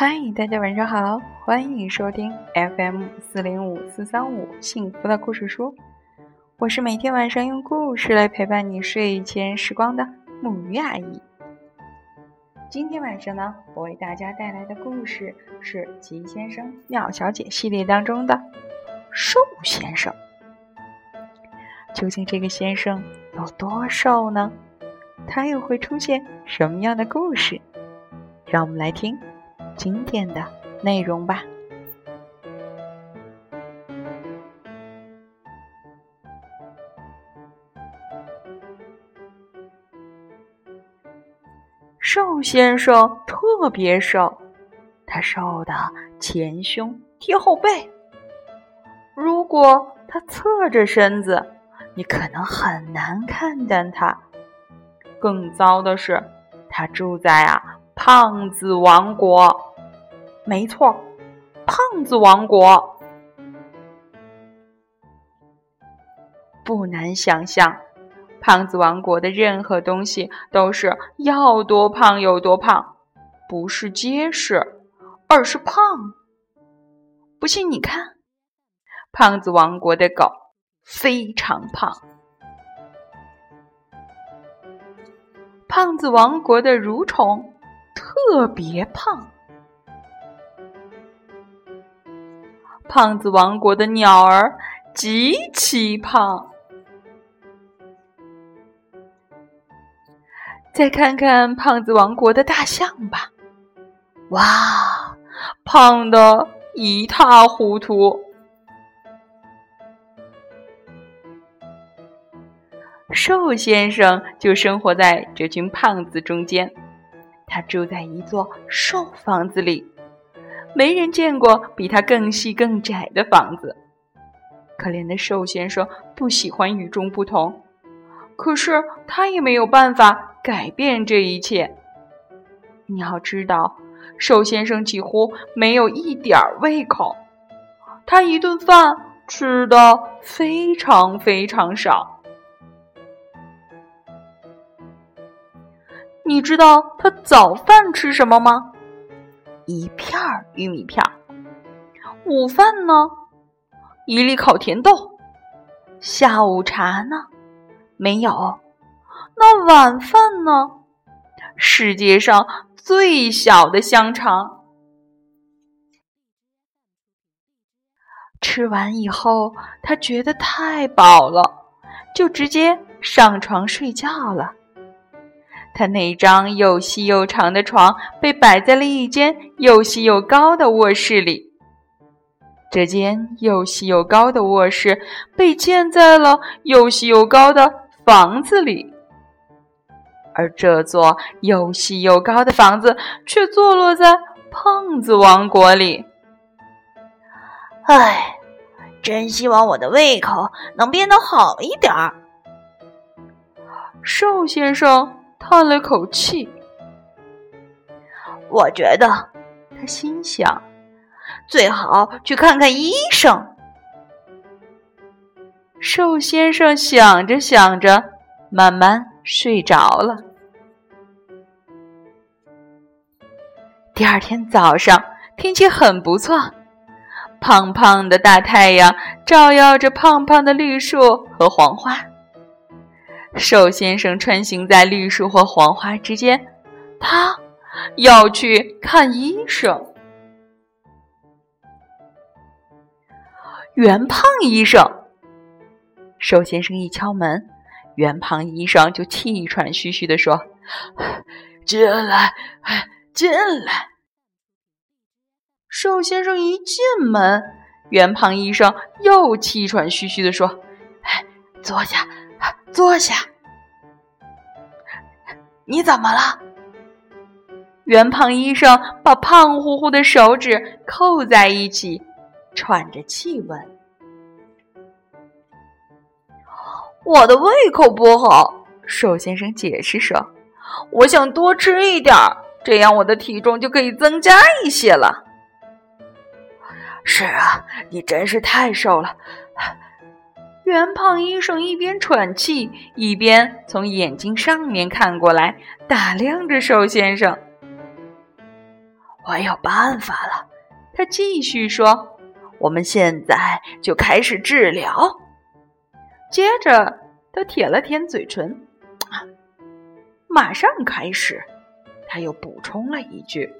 嗨，大家晚上好，欢迎收听 FM 四零五四三五幸福的故事书。我是每天晚上用故事来陪伴你睡前时光的木鱼阿姨。今天晚上呢，我为大家带来的故事是《吉先生妙小姐》系列当中的瘦先生。究竟这个先生有多瘦呢？他又会出现什么样的故事？让我们来听。经典的内容吧。瘦先生特别瘦，他瘦的前胸贴后背。如果他侧着身子，你可能很难看见他。更糟的是，他住在啊胖子王国。没错，胖子王国不难想象，胖子王国的任何东西都是要多胖有多胖，不是结实，而是胖。不信你看，胖子王国的狗非常胖，胖子王国的蠕虫特别胖。胖子王国的鸟儿极其胖。再看看胖子王国的大象吧，哇，胖的一塌糊涂。瘦先生就生活在这群胖子中间，他住在一座瘦房子里。没人见过比他更细更窄的房子。可怜的瘦先生不喜欢与众不同，可是他也没有办法改变这一切。你要知道，瘦先生几乎没有一点胃口，他一顿饭吃的非常非常少。你知道他早饭吃什么吗？一片玉米片儿，午饭呢？一粒烤甜豆，下午茶呢？没有。那晚饭呢？世界上最小的香肠。吃完以后，他觉得太饱了，就直接上床睡觉了。他那张又细又长的床被摆在了一间又细又高的卧室里。这间又细又高的卧室被建在了又细又高的房子里，而这座又细又高的房子却坐落在胖子王国里。唉，真希望我的胃口能变得好一点儿。瘦先生。叹了口气，我觉得，他心想，最好去看看医生。瘦先生想着想着，慢慢睡着了。第二天早上，天气很不错，胖胖的大太阳照耀着胖胖的绿树和黄花。瘦先生穿行在绿树和黄花之间，他要去看医生。圆胖医生，瘦先生一敲门，圆胖医生就气喘吁吁地说：“进来，进来。”瘦先生一进门，圆胖医生又气喘吁吁地说：“坐下。”坐下，你怎么了？圆胖医生把胖乎乎的手指扣在一起，喘着气问：“我的胃口不好。”瘦先生解释说：“我想多吃一点儿，这样我的体重就可以增加一些了。”是啊，你真是太瘦了。圆胖医生一边喘气，一边从眼睛上面看过来，打量着瘦先生。我有办法了。他继续说：“我们现在就开始治疗。”接着，他舔了舔嘴唇，马上开始。他又补充了一句：“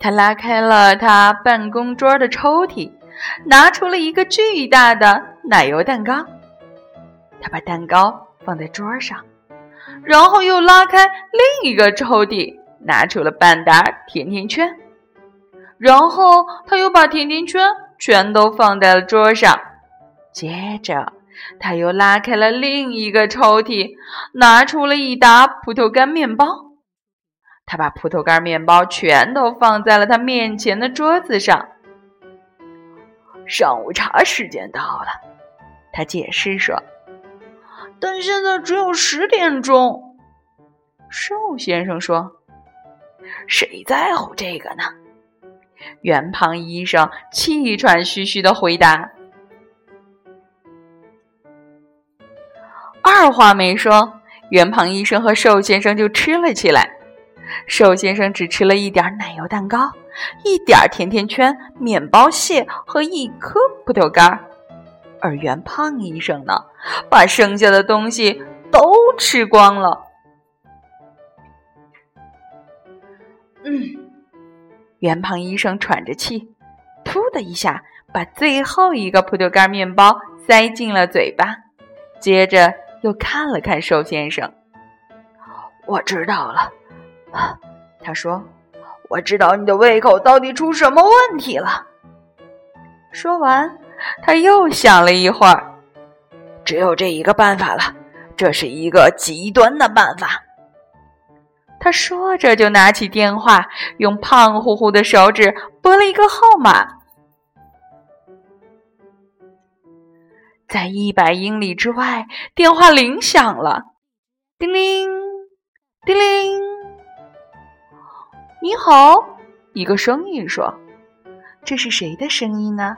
他拉开了他办公桌的抽屉，拿出了一个巨大的奶油蛋糕。他把蛋糕放在桌上，然后又拉开另一个抽屉，拿出了半打甜甜圈。然后他又把甜甜圈全都放在了桌上。接着。”他又拉开了另一个抽屉，拿出了一打葡萄干面包。他把葡萄干面包全都放在了他面前的桌子上。上午茶时间到了，他解释说：“但现在只有十点钟。”瘦先生说：“谁在乎这个呢？”圆胖医生气喘吁吁的回答。二话没说，圆胖医生和瘦先生就吃了起来。瘦先生只吃了一点奶油蛋糕、一点甜甜圈、面包屑和一颗葡萄干，而圆胖医生呢，把剩下的东西都吃光了。嗯，圆胖医生喘着气，噗的一下把最后一个葡萄干面包塞进了嘴巴，接着。又看了看瘦先生，我知道了，他说：“我知道你的胃口到底出什么问题了。”说完，他又想了一会儿，只有这一个办法了，这是一个极端的办法。他说着就拿起电话，用胖乎乎的手指拨了一个号码。在一百英里之外，电话铃响了，叮铃，你好，一个声音说：“这是谁的声音呢？”“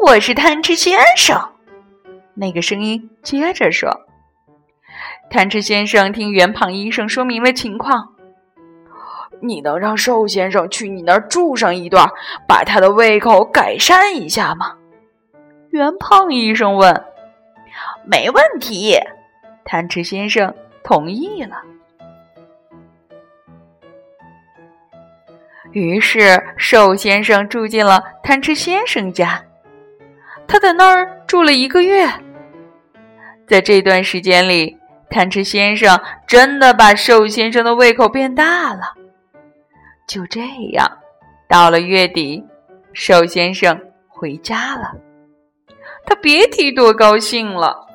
我是贪吃先生。”那个声音接着说。贪吃先生听圆胖医生说明了情况：“你能让瘦先生去你那儿住上一段，把他的胃口改善一下吗？”圆胖医生问：“没问题。”贪吃先生同意了。于是瘦先生住进了贪吃先生家，他在那儿住了一个月。在这段时间里，贪吃先生真的把瘦先生的胃口变大了。就这样，到了月底，瘦先生回家了。他别提多高兴了，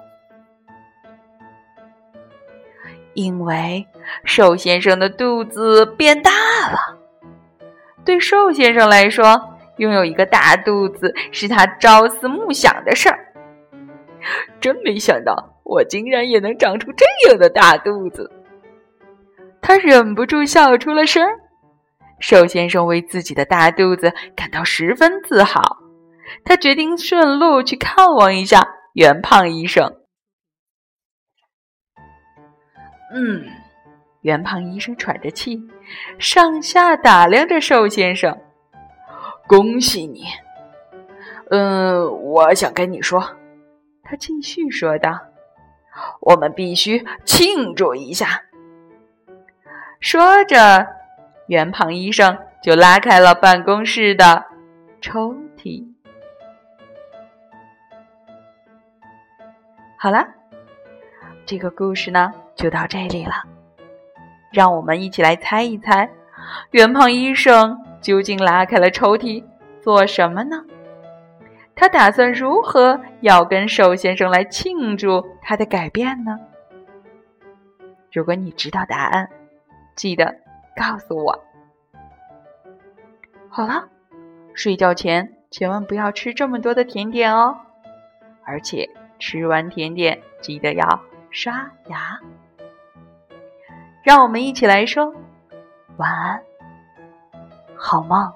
因为瘦先生的肚子变大了。瘦先生来说，拥有一个大肚子是他朝思暮想的事儿。真没想到，我竟然也能长出这样的大肚子！他忍不住笑出了声。瘦先生为自己的大肚子感到十分自豪。他决定顺路去看望一下圆胖医生。嗯，圆胖医生喘着气，上下打量着瘦先生。恭喜你！嗯，我想跟你说，他继续说道：“我们必须庆祝一下。”说着，圆胖医生就拉开了办公室的抽屉。好了，这个故事呢就到这里了。让我们一起来猜一猜，圆胖医生究竟拉开了抽屉做什么呢？他打算如何要跟瘦先生来庆祝他的改变呢？如果你知道答案，记得告诉我。好了，睡觉前千万不要吃这么多的甜点哦，而且。吃完甜点，记得要刷牙。让我们一起来说晚安，好梦。